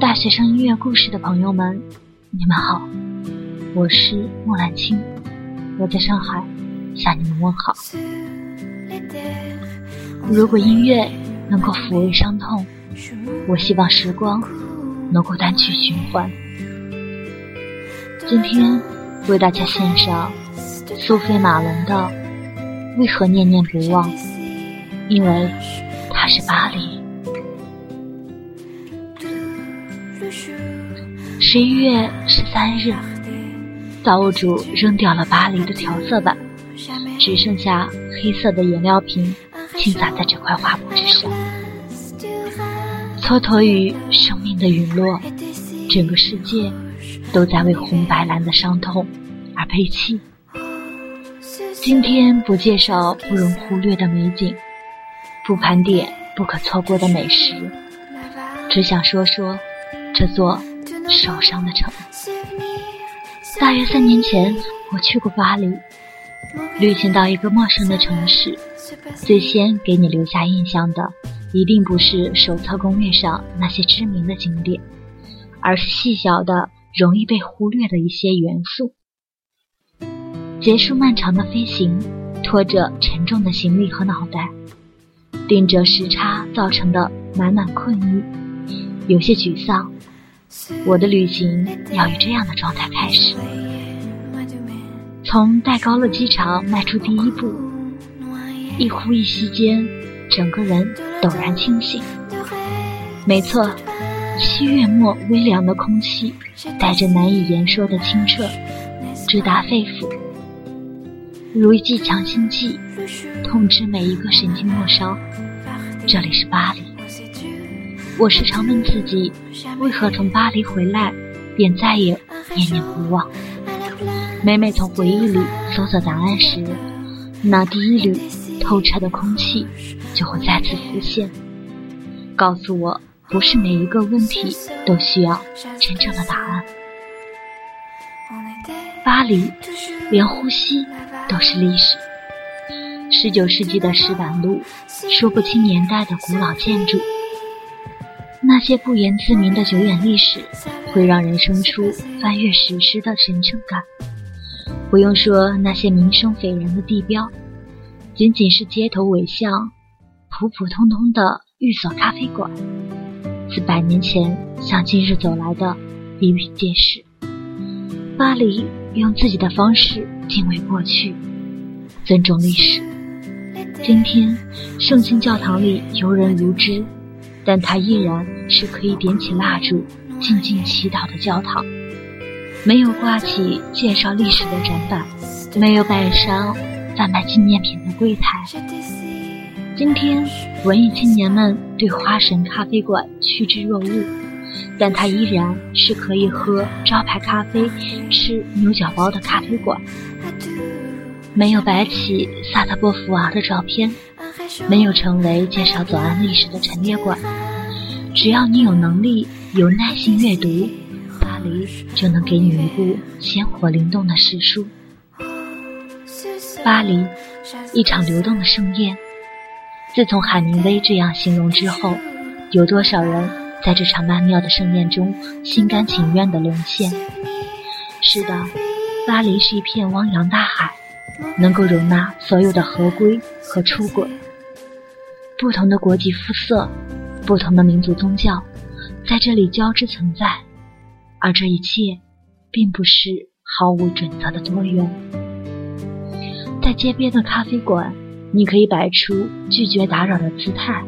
大学生音乐故事的朋友们，你们好，我是木兰青，我在上海向你们问好。如果音乐能够抚慰伤痛，我希望时光能够单曲循环。今天为大家献上苏菲玛龙的《为何念念不忘》，因为它是巴黎。十一月十三日，造物主扔掉了巴黎的调色板，只剩下黑色的颜料瓶倾洒在这块画布之上。蹉跎于生命的陨落，整个世界都在为红白蓝的伤痛而悲泣。今天不介绍不容忽略的美景，不盘点不可错过的美食，只想说说这座。受伤的城。大约三年前，我去过巴黎。旅行到一个陌生的城市，最先给你留下印象的，一定不是手册攻略上那些知名的景点，而是细小的、容易被忽略的一些元素。结束漫长的飞行，拖着沉重的行李和脑袋，顶着时差造成的满满困意，有些沮丧。我的旅行要以这样的状态开始，从戴高乐机场迈出第一步，一呼一吸间，整个人陡然清醒。没错，七月末微凉的空气带着难以言说的清澈，直达肺腑，如一剂强心剂，痛治每一个神经末梢。这里是巴黎。我时常问自己，为何从巴黎回来，便再也念念不忘？每每从回忆里搜索答案时，那第一缕透彻的空气就会再次浮现，告诉我，不是每一个问题都需要真正的答案。巴黎，连呼吸都是历史。十九世纪的石板路，说不清年代的古老建筑。那些不言自明的久远历史，会让人生出翻阅史诗的神圣感。不用说那些名声斐然的地标，仅仅是街头尾巷、普普通通的寓所咖啡馆，自百年前向今日走来的比比皆是。巴黎用自己的方式敬畏过去，尊重历史。今天，圣心教堂里游人如织。但它依然是可以点起蜡烛、静静祈祷的教堂，没有挂起介绍历史的展板，没有摆上贩卖纪念品的柜台。今天，文艺青年们对花神咖啡馆趋之若鹜，但它依然是可以喝招牌咖啡、吃牛角包的咖啡馆。没有摆起萨特波伏娃的照片。没有成为介绍左岸历史的陈列馆，只要你有能力、有耐心阅读，巴黎就能给你一部鲜活灵动的史书。巴黎，一场流动的盛宴。自从海明威这样形容之后，有多少人在这场曼妙的盛宴中心甘情愿地沦陷？是的，巴黎是一片汪洋大海，能够容纳所有的合规和出轨。不同的国籍肤色，不同的民族宗教，在这里交织存在，而这一切，并不是毫无准则的多元。在街边的咖啡馆，你可以摆出拒绝打扰的姿态，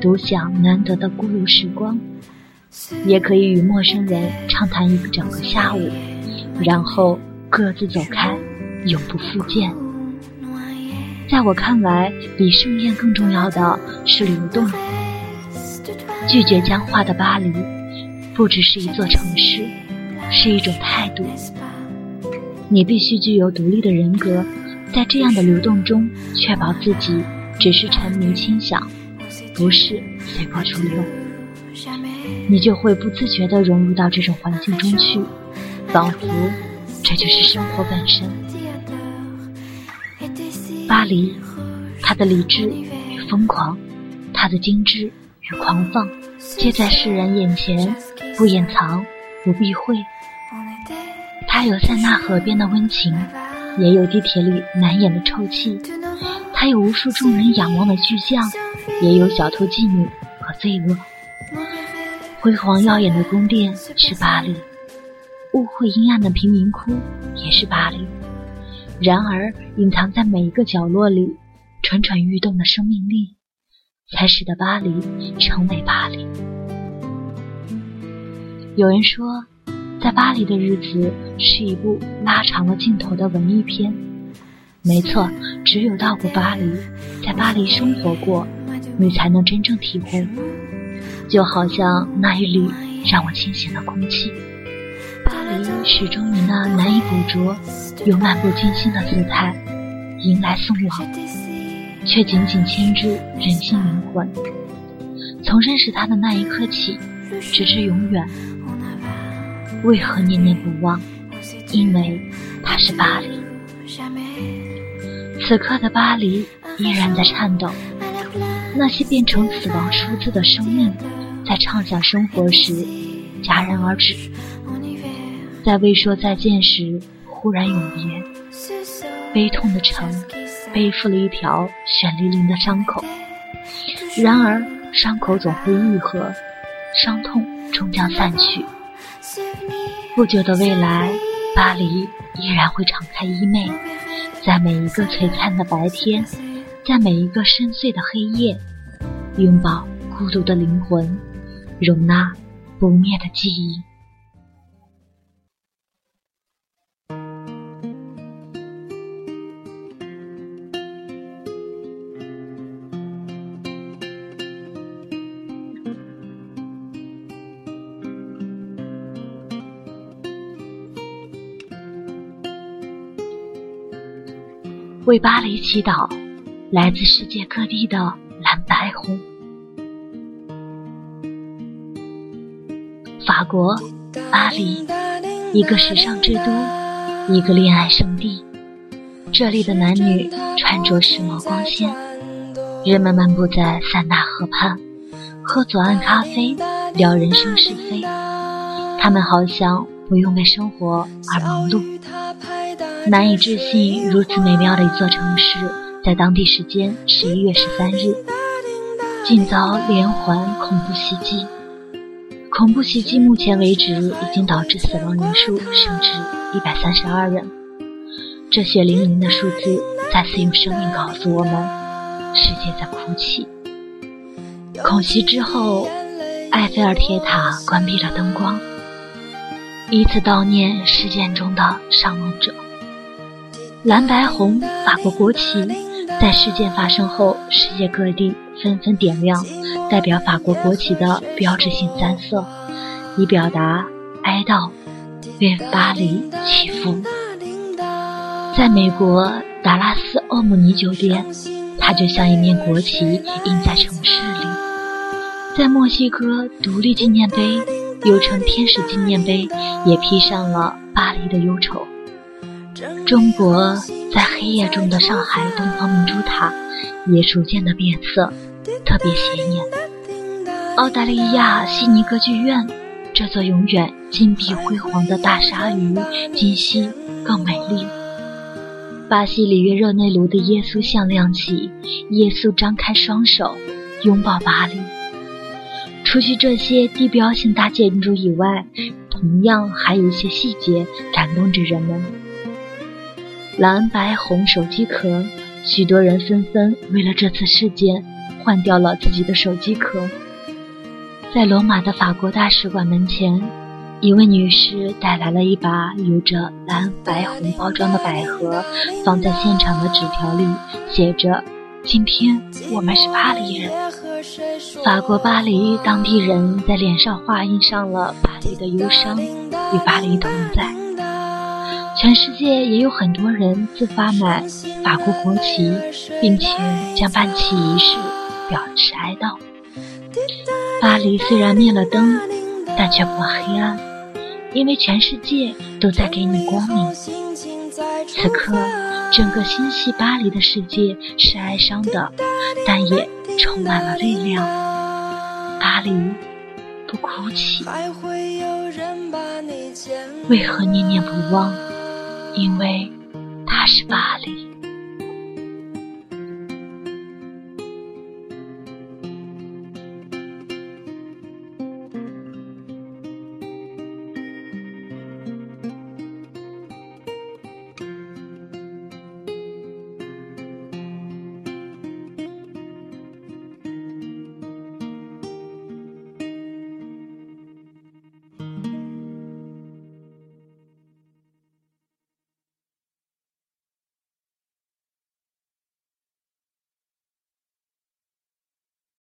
独享难得的孤独时光；也可以与陌生人畅谈一整个下午，然后各自走开，永不复见。在我看来，比盛宴更重要的是流动。拒绝僵化的巴黎，不只是一座城市，是一种态度。你必须具有独立的人格，在这样的流动中，确保自己只是沉迷轻响，不是随波逐流。你就会不自觉地融入到这种环境中去，仿佛这就是生活本身。巴黎，它的理智与疯狂，它的精致与狂放，皆在世人眼前，不掩藏，不避讳。它有塞纳河边的温情，也有地铁里难掩的臭气。它有无数众人仰望的巨匠，也有小偷妓女和罪恶。辉煌耀眼的宫殿是巴黎，污秽阴暗的贫民窟也是巴黎。然而，隐藏在每一个角落里、蠢蠢欲动的生命力，才使得巴黎成为巴黎。有人说。在巴黎的日子是一部拉长了镜头的文艺片。没错，只有到过巴黎，在巴黎生活过，你才能真正体会。就好像那一缕让我清醒的空气。巴黎始终以那难以捕捉又漫不经心的姿态迎来送往，却紧紧牵住人心灵魂。从认识他的那一刻起，直至永远。为何念念不忘？因为他是巴黎。此刻的巴黎依然在颤抖。那些变成死亡数字的生命，在畅想生活时戛然而止，在未说再见时忽然永别。悲痛的城背负了一条血淋淋的伤口，然而伤口总会愈合，伤痛终将散去。不久的未来，巴黎依然会敞开衣袂，在每一个璀璨的白天，在每一个深邃的黑夜，拥抱孤独的灵魂，容纳不灭的记忆。为巴黎祈祷，来自世界各地的蓝白红。法国巴黎，一个时尚之都，一个恋爱圣地。这里的男女穿着时髦光鲜，人们漫步在塞纳河畔，喝左岸咖啡，聊人生是非。他们好像不用为生活而忙碌。难以置信，如此美妙的一座城市，在当地时间十一月十三日，竟遭连环恐怖袭击。恐怖袭击目前为止已经导致死亡人数升至一百三十二人。这血淋淋的数字再次用生命告诉我们：世界在哭泣。恐袭之后，埃菲尔铁塔关闭了灯光，以此悼念事件中的伤亡者。蓝白红法国国旗在事件发生后，世界各地纷纷点亮代表法国国旗的标志性三色，以表达哀悼，为巴黎祈福。在美国达拉斯奥姆尼酒店，它就像一面国旗印在城市里。在墨西哥独立纪念碑，又称天使纪念碑，也披上了巴黎的忧愁。中国在黑夜中的上海东方明珠塔也逐渐的变色，特别显眼。澳大利亚悉尼歌剧院这座永远金碧辉煌的大鲨鱼，今夕更美丽。巴西里约热内卢的耶稣像亮起，耶稣张开双手拥抱巴黎。除去这些地标性大建筑以外，同样还有一些细节感动着人们。蓝白红手机壳，许多人纷纷为了这次事件换掉了自己的手机壳。在罗马的法国大使馆门前，一位女士带来了一把有着蓝白红包装的百合，放在现场的纸条里写着：“今天我们是巴黎人，法国巴黎当地人在脸上画印上了巴黎的忧伤，与巴黎同在。”全世界也有很多人自发买法国国旗，并且将办旗仪式表示哀悼。巴黎虽然灭了灯，但却不黑暗，因为全世界都在给你光明。此刻，整个心系巴黎的世界是哀伤的，但也充满了力量。巴黎不哭泣？为何念念不忘？因为它是巴黎。